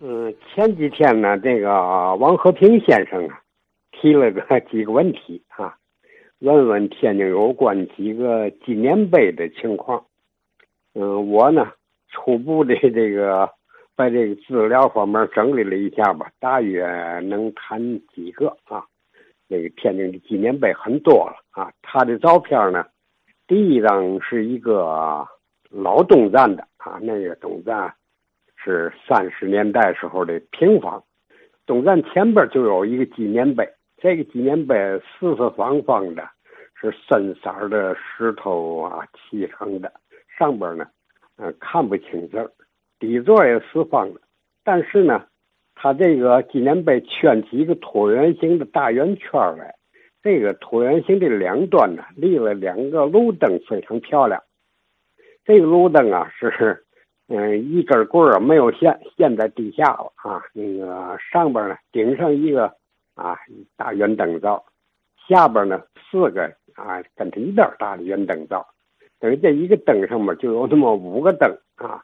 嗯，前几天呢，这个王和平先生啊，提了个 几个问题啊，问问天津有关几个纪念碑的情况。嗯，我呢初步的这个在这个资料方面整理了一下吧，大约能谈几个啊。那个天津的纪念碑很多了啊，他的照片呢，第一张是一个老东站的啊，那个东站。是三十年代时候的平房，东站前边就有一个纪念碑，这个纪念碑四四方方的，是深色的石头啊砌成的，上边呢，呃看不清字底座也是方的，但是呢，它这个纪念碑圈起一个椭圆形的大圆圈来，这个椭圆形的两端呢立了两个路灯，非常漂亮，这个路灯啊是。嗯，一根棍儿没有线，线在地下了啊。那个上边呢，顶上一个啊大圆灯罩，下边呢四个啊跟它一边大的圆灯罩，等于这一个灯上面就有那么五个灯啊。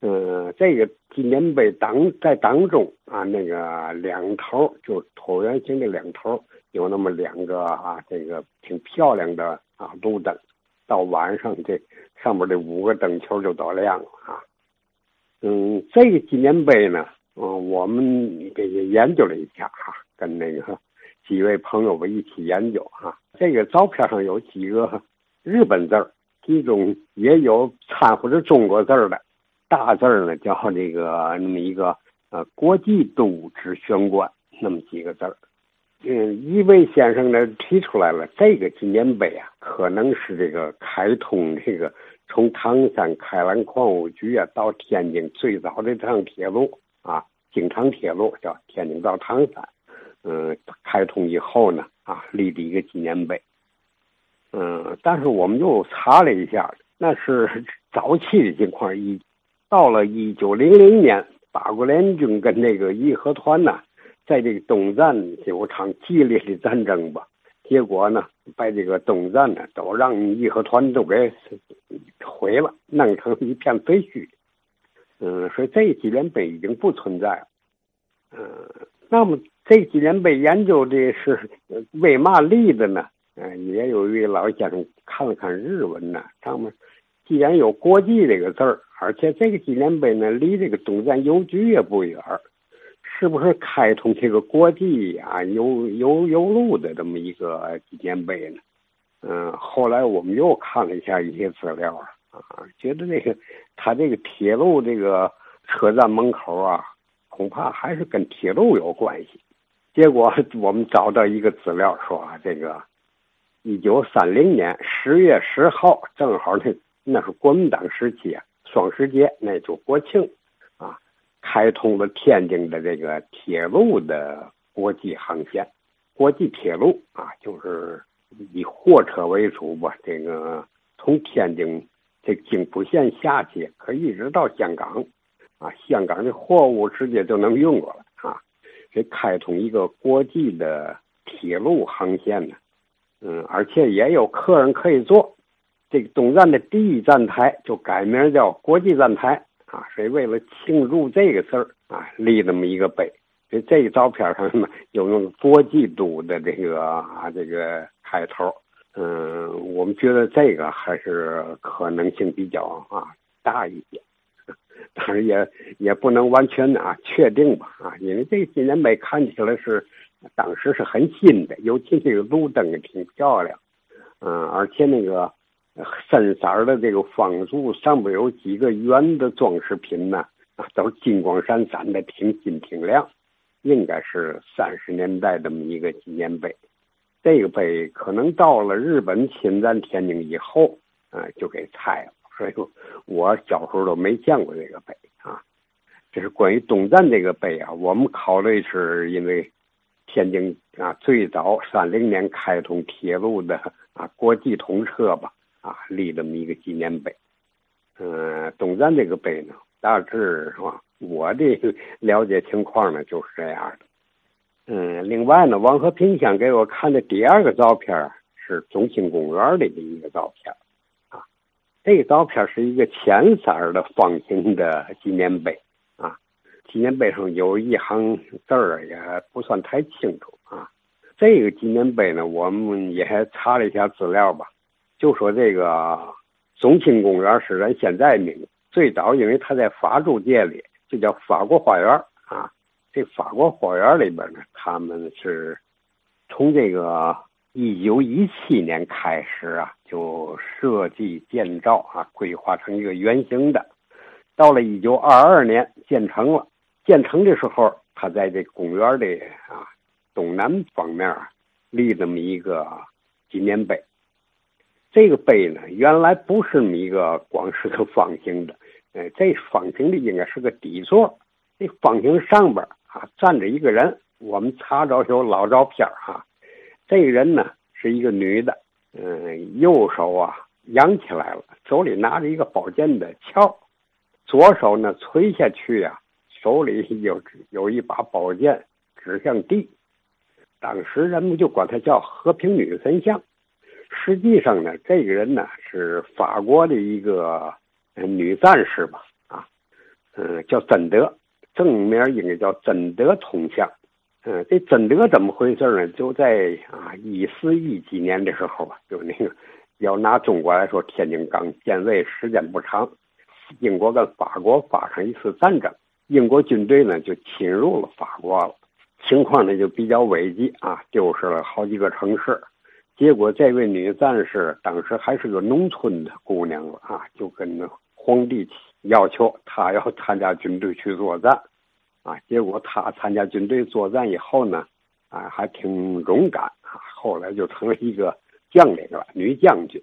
嗯，这个纪念碑当在当中啊，那个两头就椭圆形的两头有那么两个啊，这个挺漂亮的啊路灯，到晚上这上面的五个灯球就都亮了啊。嗯，这个纪念碑呢，嗯，我们这个研究了一下哈，跟那个几位朋友们一起研究哈。这个照片上有几个日本字儿，其中也有掺和着中国字儿的。大字儿呢叫这个那么一个呃国际都之玄关那么几个字儿。嗯，一位先生呢提出来了，这个纪念碑啊，可能是这个开通这个。从唐山开兰矿务局啊到天津最早的这趟铁路啊，京唐铁路叫天津到唐山，嗯，开通以后呢啊立的一个纪念碑，嗯，但是我们又查了一下，那是早期的情况。一到了一九零零年，八国联军跟那个义和团呢，在这个东站有场激烈的战争吧。结果呢，把这个东站呢都让义和团都给毁了，弄成一片废墟。嗯，所以这纪念碑已经不存在了。嗯，那么这纪念碑研究的是为嘛立的呢？嗯，也有一位老先生看了看日文呢，上面既然有“国际”这个字儿，而且这个纪念碑呢离这个东站邮局也不远。是不是开通这个国际啊邮邮邮路的这么一个纪念碑呢？嗯，后来我们又看了一下一些资料啊，觉得那个他这个铁路这个车站门口啊，恐怕还是跟铁路有关系。结果 我们找到一个资料说啊，这个一九三零年十月十号，正好那那是国民党时期啊，双十节，那就国庆。开通了天津的这个铁路的国际航线，国际铁路啊，就是以货车为主吧。这个从天津这京浦线下去，可一直到香港，啊，香港的货物直接就能运过来啊。这开通一个国际的铁路航线呢，嗯，而且也有客人可以坐。这个东站的第一站台就改名叫国际站台。啊，所以为了庆祝这个事儿啊，立那么一个碑。所以这个照片上呢，有用国际度的这个啊这个开头。嗯，我们觉得这个还是可能性比较啊大一些，当然也也不能完全啊确定吧啊，因为这个纪念碑看起来是当时是很新的，尤其这个路灯也挺漂亮，嗯，而且那个。深色的这个方柱上边有几个圆的装饰品呢？啊，都是金光闪闪的，挺金挺亮，应该是三十年代这么一个纪念碑。这个碑可能到了日本侵占天津以后，啊，就给拆了。所以，我小时候都没见过这个碑啊。这是关于东站这个碑啊，我们考虑是因为天津啊最早三零年开通铁路的啊国际通车吧。啊，立这么一个纪念碑，嗯，东站这个碑呢，大致是吧？我的了解情况呢就是这样的，嗯，另外呢，王和平想给我看的第二个照片是中心公园里的一个照片，啊，这个照片是一个浅色的方形的纪念碑，啊，纪念碑上有一行字儿，也不算太清楚啊。这个纪念碑呢，我们也查了一下资料吧，就说这个中心公园是咱现在名，最早因为它在法租界里，就叫法国花园啊。这法国花园里边呢，他们是从这个一九一七年开始啊，就设计建造啊，规划成一个圆形的。到了一九二二年建成了，建成的时候，他在这公园的啊东南方面立这么一个纪念碑。这个碑呢，原来不是那么一个光是个方形的，呃，这方形的应该是个底座。这方形上边啊站着一个人，我们查着有老照片哈。这个人呢是一个女的，嗯，右手啊扬起来了，手里拿着一个宝剑的鞘。左手呢垂下去呀，手里有有一把宝剑指向地。当时人们就管她叫和平女神像。实际上呢，这个人呢是法国的一个女战士吧，啊，嗯，叫贞德，正面应该叫贞德铜像。嗯，这贞德怎么回事呢？就在啊一四一几年的时候吧，就那个要拿中国来说，天津刚建卫时间不长。英国跟法国发生一次战争，英国军队呢就侵入了法国了，情况呢就比较危急啊，丢失了好几个城市。结果这位女战士当时还是个农村的姑娘啊，就跟皇帝要求她要参加军队去作战，啊，结果她参加军队作战以后呢，啊，还挺勇敢啊，后来就成了一个将领了，女将军。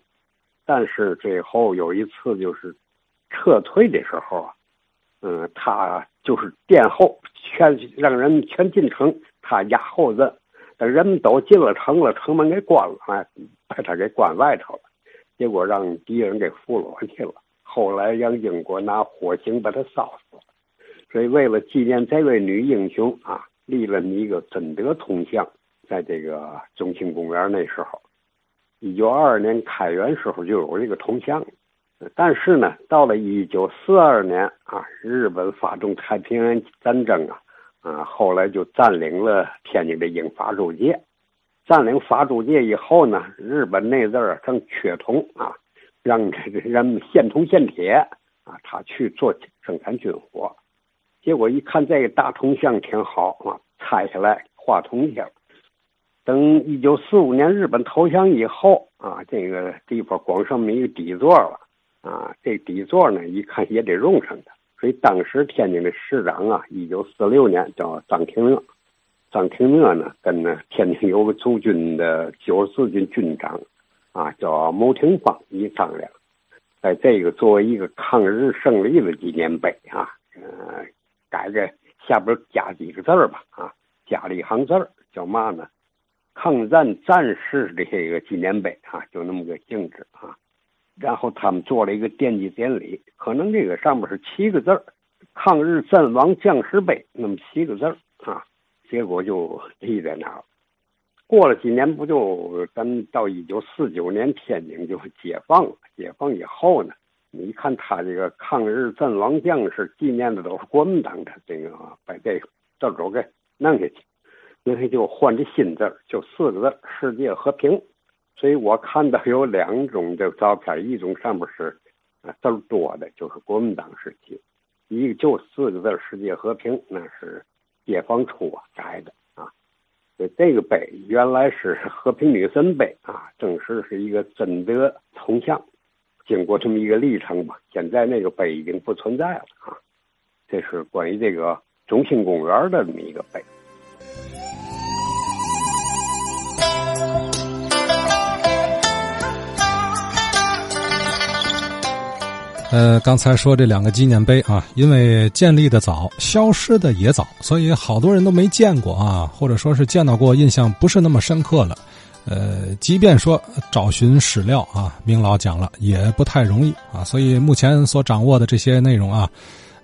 但是最后有一次就是。撤退的时候啊，嗯，他就是殿后，全让人全进城，他压后阵。人们都进了城了，城门给关了，哎，把他给关外头了。结果让敌人给俘虏去了。后来让英国拿火刑把他烧死了。所以为了纪念这位女英雄啊，立了一个贞德铜像，在这个中心公园那时候，一九二二年开园时候就有这个铜像。但是呢，到了一九四二年啊，日本发动太平洋战争啊，啊，后来就占领了天津的英法租界。占领法租界以后呢，日本那阵儿正缺铜啊，让这个人们现铜献铁啊，他去做生产军火。结果一看这个大铜像挺好啊，拆下来化铜去了。等一九四五年日本投降以后啊，这个地方光剩么一个底座了。啊，这底座呢，一看也得用上它，所以当时天津的市长啊，一九四六年叫张廷乐，张廷乐呢跟呢天津有个驻军的九十四军军长，啊叫牟廷芳一商量，在这个作为一个抗日胜利的纪念碑啊，呃，改个下边加几个字儿吧，啊，加了一行字儿，叫嘛呢？抗战战士的这个纪念碑啊，就那么个性质啊。然后他们做了一个奠基典礼，可能这个上面是七个字儿“抗日阵亡将士碑”，那么七个字儿啊，结果就立在那儿。过了几年，不就咱到一九四九年天津就解放了？解放以后呢，你看他这个抗日阵亡将士纪念的都是国民党的，这个把这个字儿给弄下去，那他就换这新字儿，就四个字“世界和平”。所以我看到有两种的照片，一种上面是啊字多的，就是国民党时期；一个就四个字“世界和平”，那是解放初啊改的啊。所以这个碑原来是 和平女神碑啊，正式是一个贞德铜像。经过这么一个历程吧，现在那个碑已经不存在了啊。这是关于这个中心公园的这么一个碑。呃，刚才说这两个纪念碑啊，因为建立的早，消失的也早，所以好多人都没见过啊，或者说是见到过，印象不是那么深刻了。呃，即便说找寻史料啊，明老讲了也不太容易啊，所以目前所掌握的这些内容啊，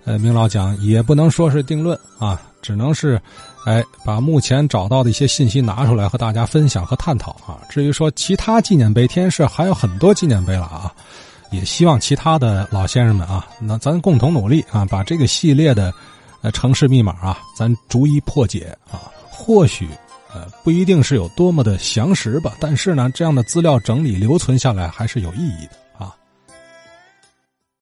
呃，明老讲也不能说是定论啊，只能是，哎，把目前找到的一些信息拿出来和大家分享和探讨啊。至于说其他纪念碑，天津市还有很多纪念碑了啊。也希望其他的老先生们啊，那咱共同努力啊，把这个系列的，呃，城市密码啊，咱逐一破解啊。或许，呃，不一定是有多么的详实吧，但是呢，这样的资料整理留存下来还是有意义的。